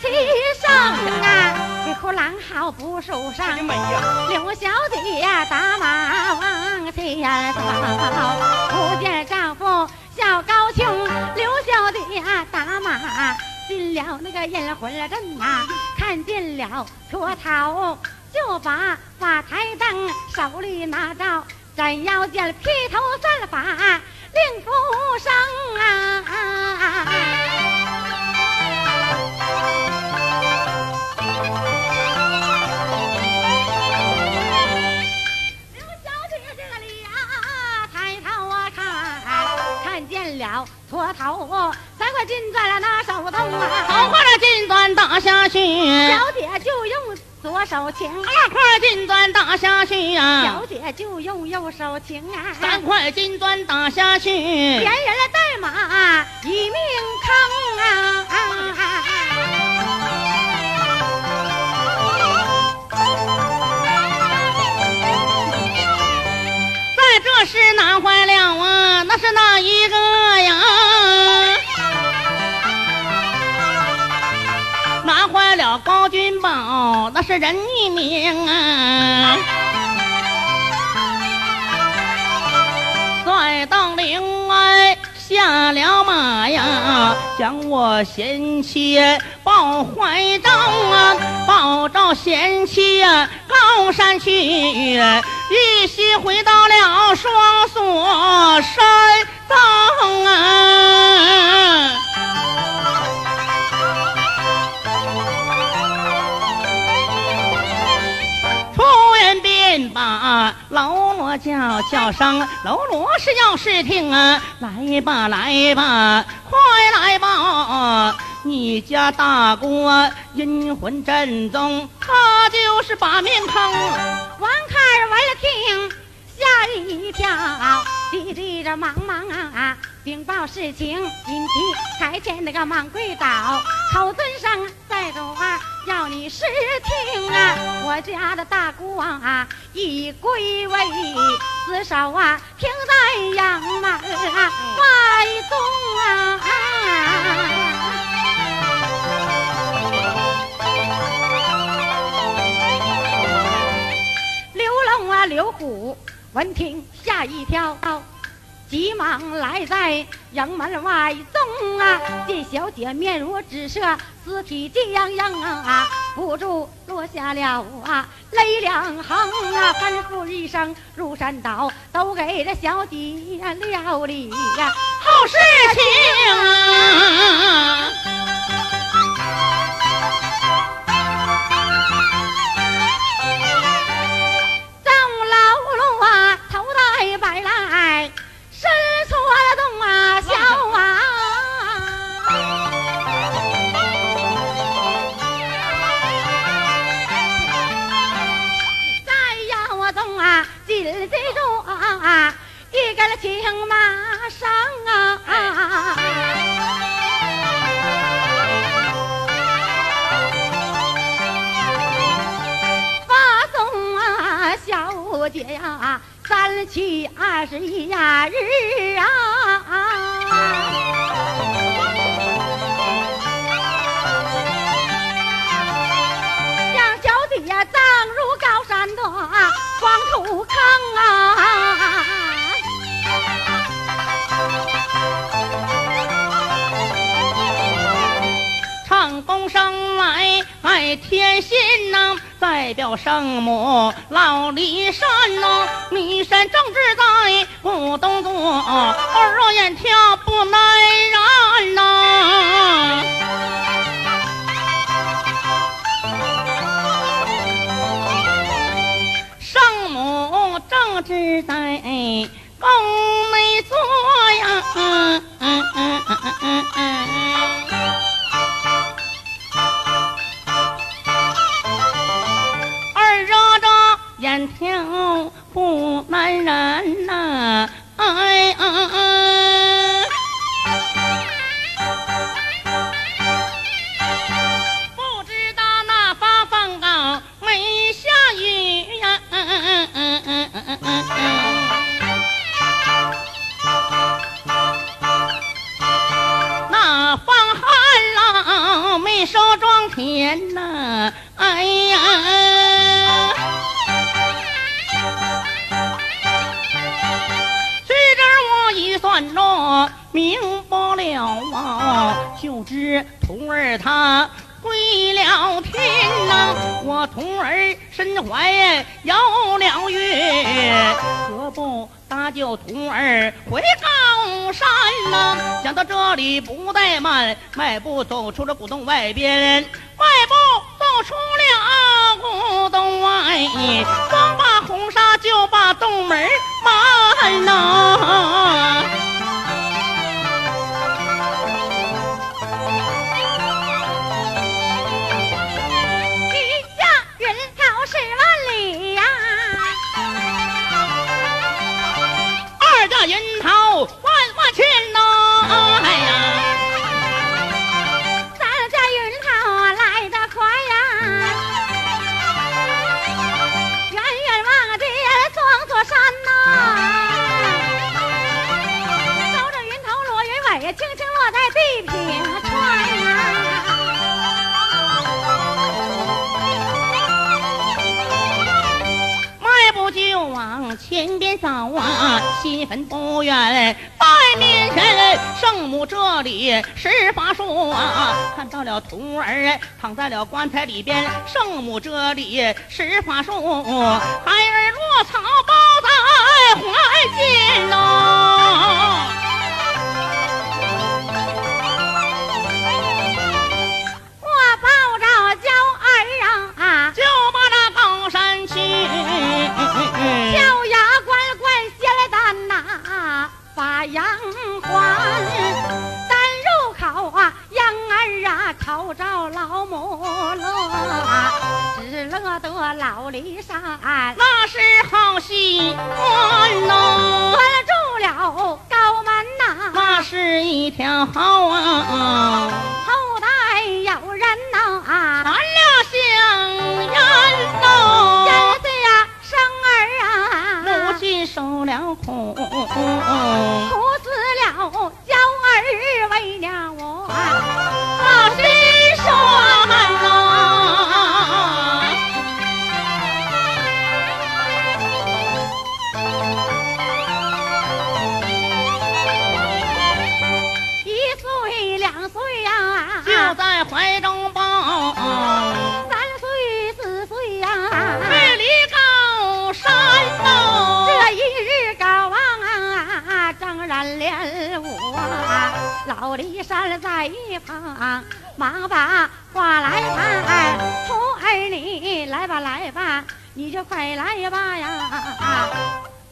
起声啊，这虎狼嚎不受伤。刘小姐呀，打马往前走，不见丈夫小高兴。刘小姐呀，打马进了那个阴魂阵呐，看见了脱逃，就把法台灯手里拿着，斩腰间披头散发令夫生啊。了脱头，三块金钻拿手头啊，头块金砖打下去，小姐就用左手擎；二块金砖打下去呀，小姐就用右手擎啊，三块金砖打下去，连人带马一命坑啊！在是难坏了啊，那是哪一个呀？难坏了？高君宝，那是人一名啊！帅当陵哎下了马呀，将我贤妻抱怀中啊，抱着贤妻呀高山去，一夕回到了双锁山。叫声，喽啰是要试听啊！来吧来吧，快来吧！你家大哥阴魂正宗，他就是把命坑。王开闻了听，吓一跳，急急着忙忙啊啊！禀报事情，紧急台前那个忙跪倒，口尊上在说话，要你试听啊！我家的大姑啊，已归位，死手啊停在阳门外中啊！刘龙啊，刘虎闻听吓一跳。急忙来在营门外送啊，见小姐面如纸色，死体急洋洋啊，不住落下了啊。泪两行啊，吩咐一声入山倒，都给这小姐料理呀。好事情啊。啊，一根青马绳啊！发送啊，小姐呀，三七二十一呀，日啊！将小姐葬入高山的黄土坑啊！爱天心呐。代表圣母老骊山呐，骊山正直在不动作，二若眼跳不耐然呐。圣母正直在宫内坐就知徒儿他。归了天呐，我徒儿身怀有了孕，何不搭救徒儿回高山呐？想到这里不怠慢，迈步走出了古洞外边，迈步走出了古洞外，刚把红纱就把洞门关呐。前边走啊，新坟不远，拜面神圣母这里施法术啊，看到了徒儿躺在了棺材里边，圣母这里施法术，孩儿落草抱在怀间呐，杨欢，咱入口啊，杨儿啊，口着老母乐，只乐得老李山，那是好戏关呐，关住了高门呐，那是一条好啊，后代有人呐，传了香烟呐，千岁呀，生儿啊，母亲受了苦。我老李山在一旁，忙把话来谈。徒儿你来吧来吧，你就快来吧呀！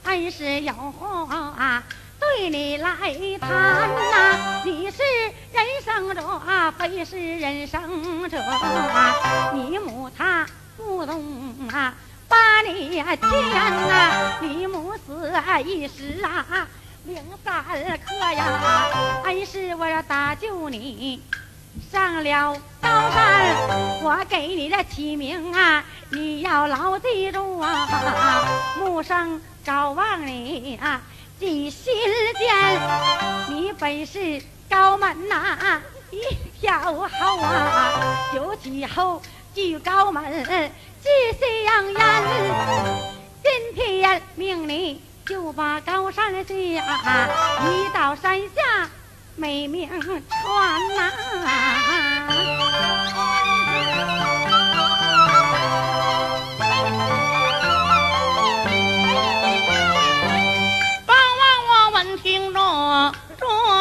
恩师有话对你来谈呐。你是人生者，非是人生者。你母她不懂啊，把你牵呐。你母死一时啊。零三客呀，恩师，我要搭救你上了高山，我给你的起名啊，你要牢记住啊，木生高望你啊，记心间，你本是高门呐，一条后啊，有几后聚高门，志向烟，今天命你。就把高山下，一到山下美名传呐。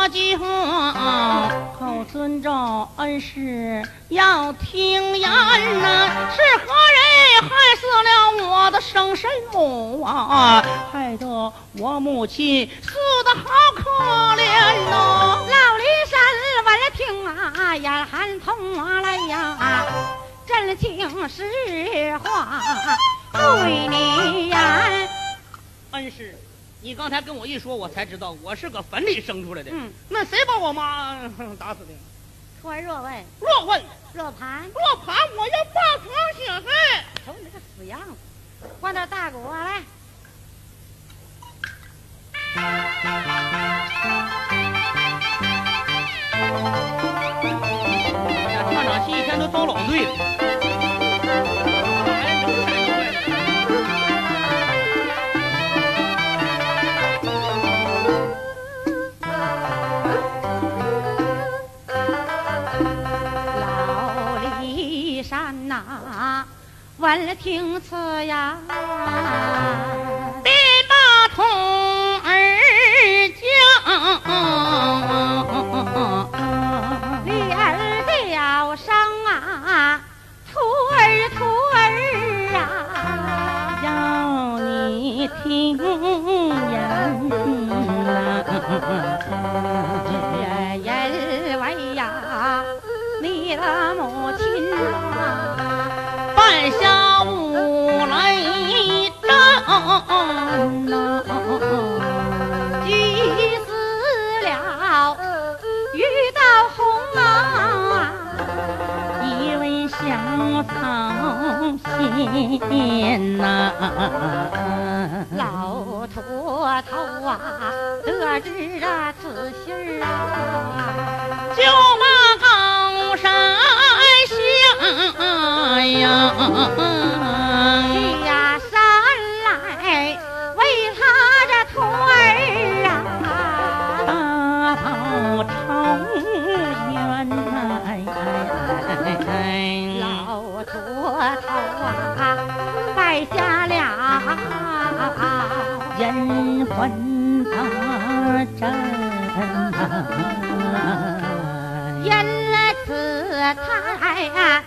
这句话，口尊着恩师要听言呐，是何人？害死了我的生身母啊！害得我母亲死的好可怜呐！老李山闻了听啊，眼含痛来呀，真情实话对你言。恩师，你刚才跟我一说，我才知道我是搁坟里生出来的。嗯，那谁把我妈打死的？徒儿若问，若问，若盘若盘，我要报仇雪恨。瞅你那个死样子，换到大狗来。哎呀，唱场戏一天都遭老罪了。官听此呀，得把童儿叫。今年呐。老驼头啊得知啊此信啊。就把高山下呀。冤魂啊，真啊！原来此胎啊，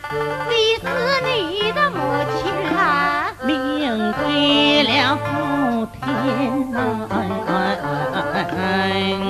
便是你的母亲啊，命归了火天呐！哎哎哎哎哎！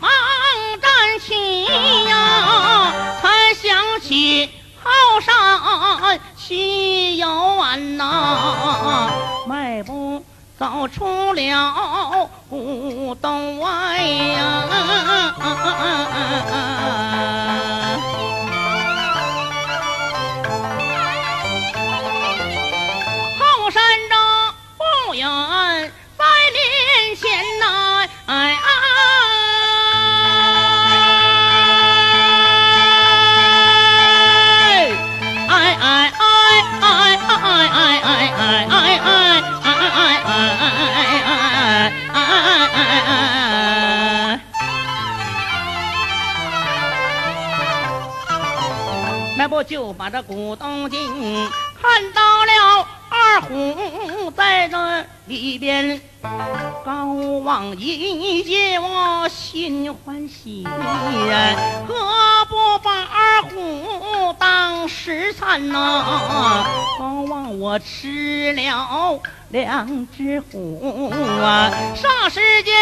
忙站起呀，才想起后山西游玩呐，迈步走出了古洞外呀，后山不远在面前呐。那不就把这古董经看到了二虎在这里边高望一见我心欢喜呀，何不把二虎当食餐呐？高望我吃了两只虎啊，霎时间。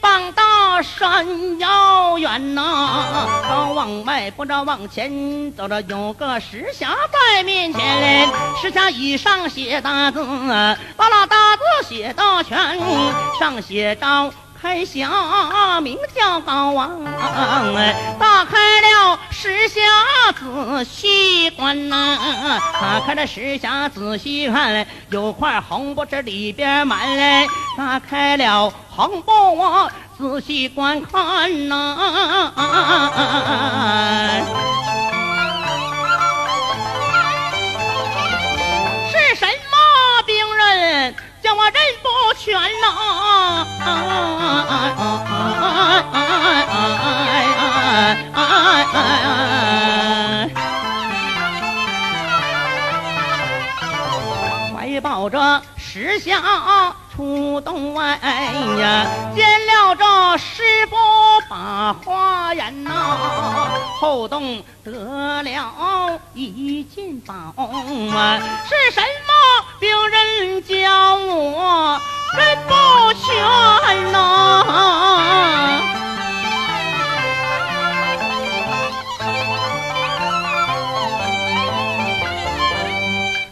棒大山遥远呐、朝，往外不着往前走着，有个石匣在面前嘞。石匣以上写大字，把那大字写到全，上写着开匣名叫高王，打开了石匣仔细观呐、啊，打开了石匣仔细看，有块红布这里边满嘞，打开了红布我仔细观看呐、啊。啊啊啊啊啊全呐！怀抱着石像出洞外呀，见了这师傅把花言呐，后洞得了一件宝啊，是什么有人叫我真不学啊，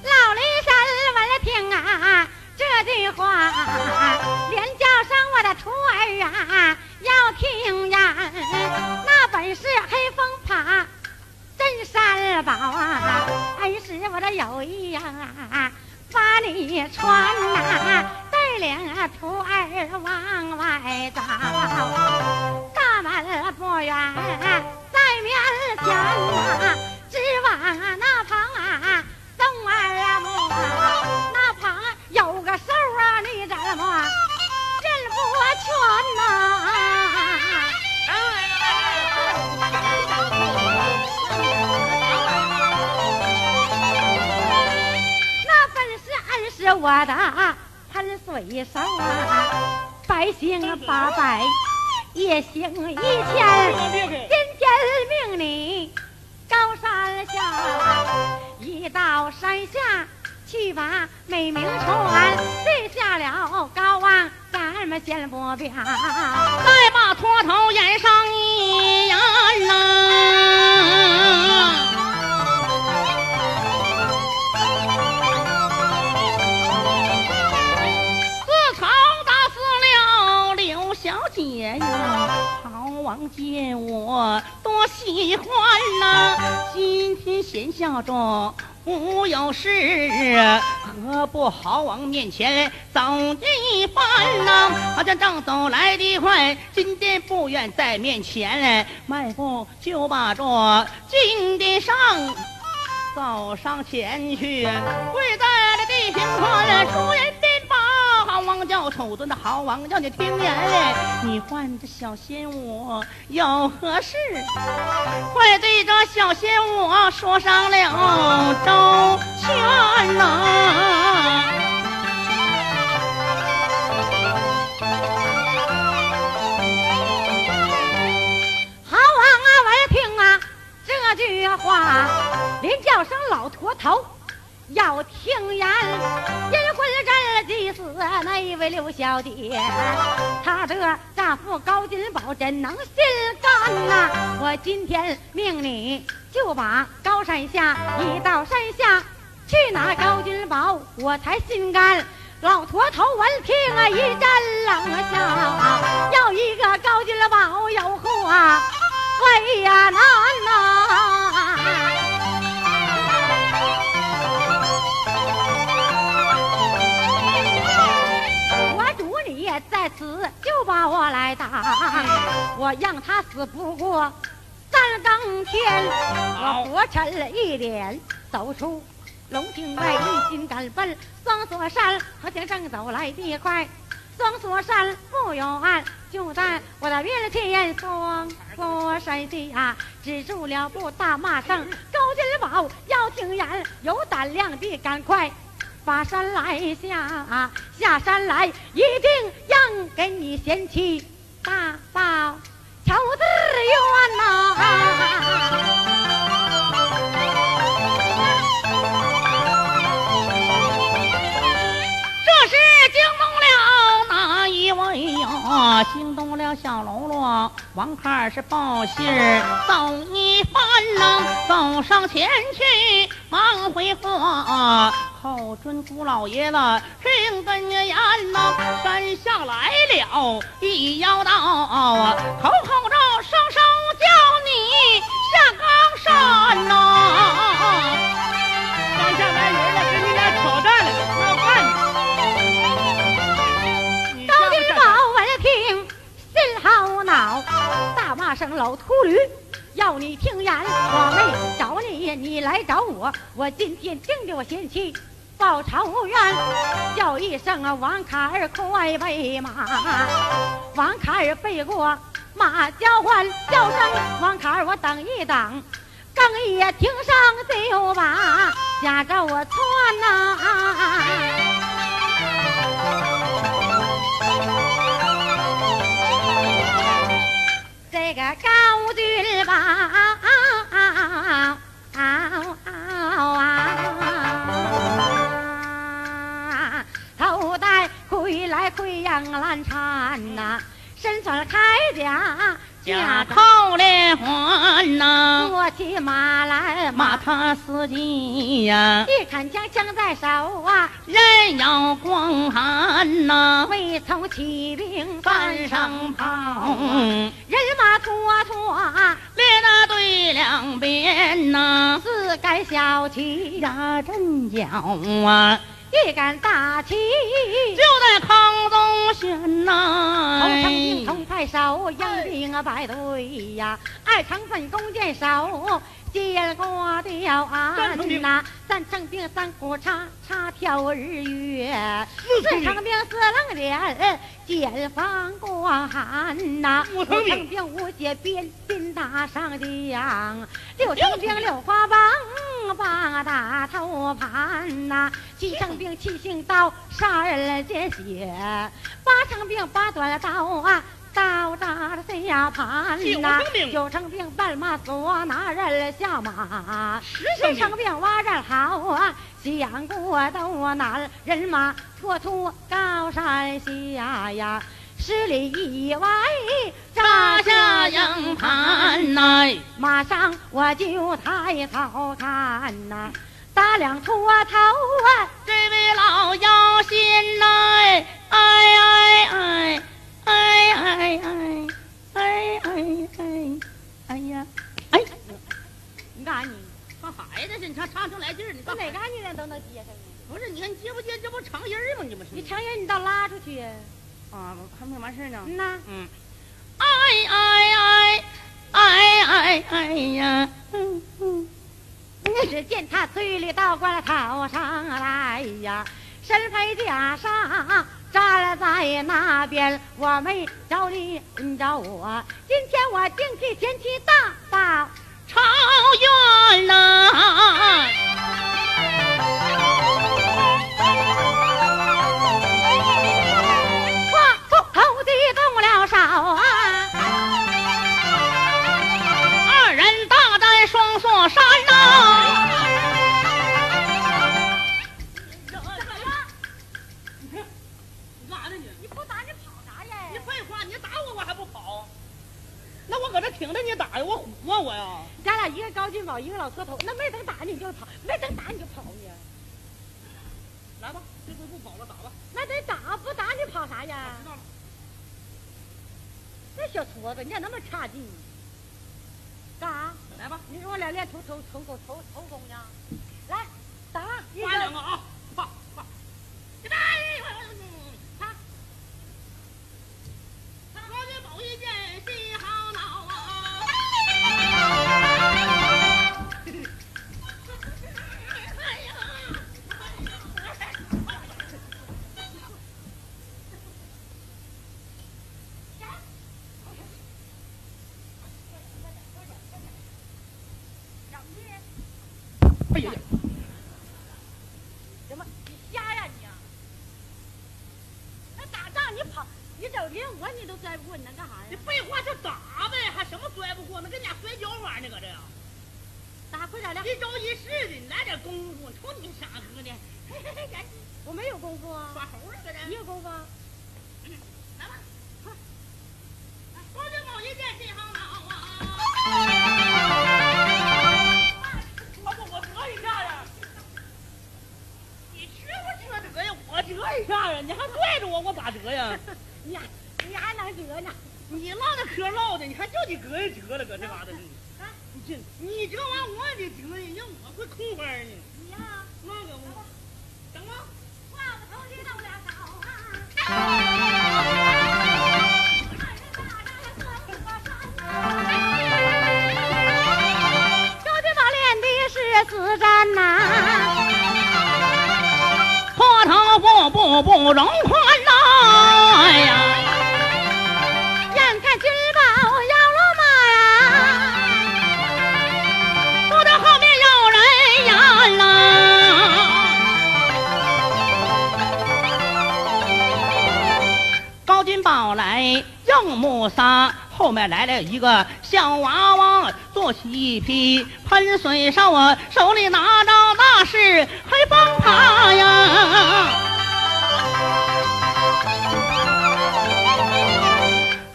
老雷神，我了听啊，这句话，连叫声我的徒儿啊，要听呀，那本是黑风爬，真山宝啊，恩师，我这有一样啊。你穿呐，带领徒儿往外走，大门不远在面前呐，只往那旁啊，东儿木那旁有个兽啊，你怎么？我全呐，是我的喷水声啊，百姓八百也行一千，今天命你高山下，一到山下去把美名传，立下了高望。咱们先不表，再把脱头演上一言呐。见我多喜欢呐。今天闲下着。无有事，何不好往面前走一番呐？好像正走来的快，金殿不远在面前，迈步就把这金殿上走上前去，跪在了地平川，出人。丑尊的豪王叫你听言，你唤着小仙我有何事？快对着小仙我说上了周全呐！好王啊，我听啊这句话，连叫声老驼头。要听言，阴魂阵祭祀那一位刘小姐，她的丈夫高金宝怎能心甘呐？我今天命你就把高山下一到山下去拿高金宝，我才心甘。老驼头闻听啊，一阵冷笑，要一个高金宝有何为呀难呐？我让他死不过三更天。我活沉了一脸，走出龙庭外，一心赶奔双锁山。和田正走来的快，双锁山不远，就在我的面前。双锁山下止住了步，大骂声：“高金宝，要听言，有胆量的赶快！”把山来下，啊下山来，一定让给你贤妻大宝求子愿呐！这是惊动了哪一位呀？惊动了小喽啰王二是报信走一番呐，走上前去忙回话。后尊姑老爷子听根言呐，山下来了一妖道啊，口口声声叫你下冈山呐。山下来人了，跟你俩挑战了，我要干你。高金宝闻听心好恼，大骂声老秃驴，要你听言，我没找你，你来找我，我今天定的我贤妻。报仇冤，叫一声，王卡儿快备马。王卡儿背过马交换，叫声王卡儿我等一等，更也停上就把家着我窜呐。这个高军吧，戴盔来盔样蓝缠呐，身穿铠甲甲套连环呐，坐起马来马踏四骑呀，一看枪枪在手啊，人要光寒呐，未曾起兵翻上跑，人马拖拖列那队两边呐，四杆小旗呀阵脚啊。一杆大旗。就在空中兵同太守，杨兵啊摆队呀，二成分弓箭手，接过吊鞍呐，三成兵三股叉叉挑日月，四成兵四棱脸剑锋过寒呐，五成兵五节鞭鞭打上将，六成兵六花棒。八大头盘呐，七成兵七星刀杀人见血，八成兵八短刀啊，刀扎在下盘呐，九成病半马索拿人下马，十成病挖人好啊，想过都难，人马拖出高山下呀。十里以外扎下营盘呐，马上我就抬头看呐，打两秃头啊，这位老妖仙呐，哎哎哎哎哎哎哎哎哎哎呀哎！你干啥呢？唱孩子似的，你唱唱成来劲儿，你哪嘎你人都能接上呢？不是，你看你接不接？这不成音吗？你不是？你成音，你倒拉出去呀。啊，还没完事呢。嗯呐，嗯，哎哎哎哎哎哎呀，嗯嗯，只见他嘴里倒挂头上来呀，身披袈裟站在那边，我没找你，你找我。今天我定替前去大大朝冤呐。拽不过，你能干啥呀？你废话，就打呗，还什么摔不过那？跟俩摔跤玩呢，搁这呀？打快点的！一招一式的，你来点功夫，瞅你傻呵的！我没有功夫啊！耍猴呢，搁这？你有功夫？啊？你唠的嗑唠的，你还叫你哥呀？折了，搁这嘎达你，这你这我也得得，让我会空翻呢。你呀，那个嘛，等吗？挂，倒。呀，破头不容宽呐。哎呀。正木撒，后面来了一个小娃娃，坐起一匹喷水哨啊，手里拿着那是黑帮耙呀。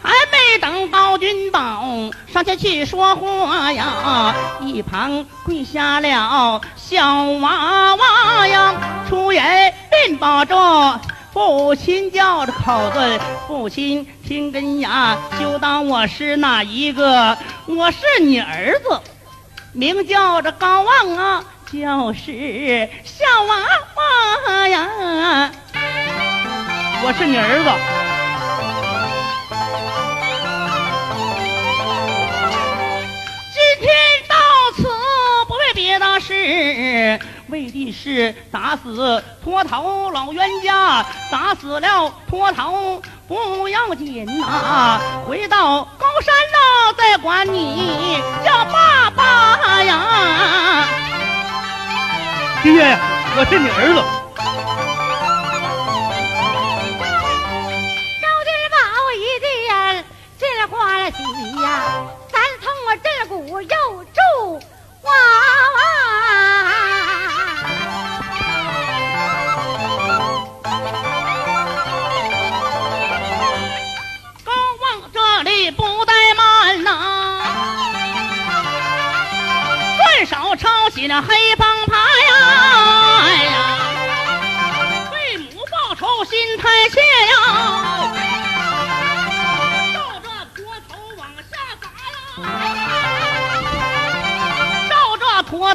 还没等高君宝上前去说话呀，一旁跪下了小娃娃呀，出言便把这父亲叫着口子，父亲听根呀，就当我是哪一个？我是你儿子，名叫着高望啊，就是小娃娃呀，我是你儿子。别的事，为的是打死脱头老冤家，打死了脱头不要紧呐、回到高山呐、再管你叫爸爸呀。爹，我是你儿子。高君宝一见进了欢喜呀，咱通我这鼓又祝娃高望这里不怠慢呐、顺手抄起那黑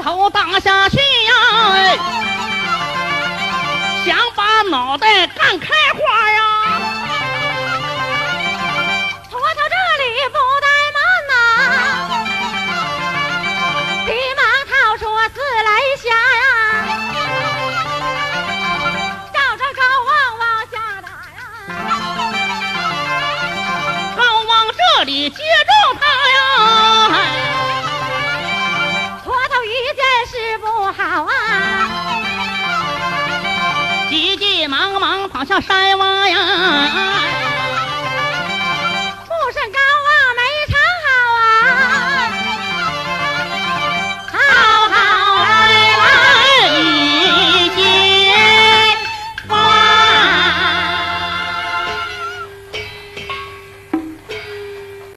头打下去呀，想把脑袋干开花呀。山洼呀！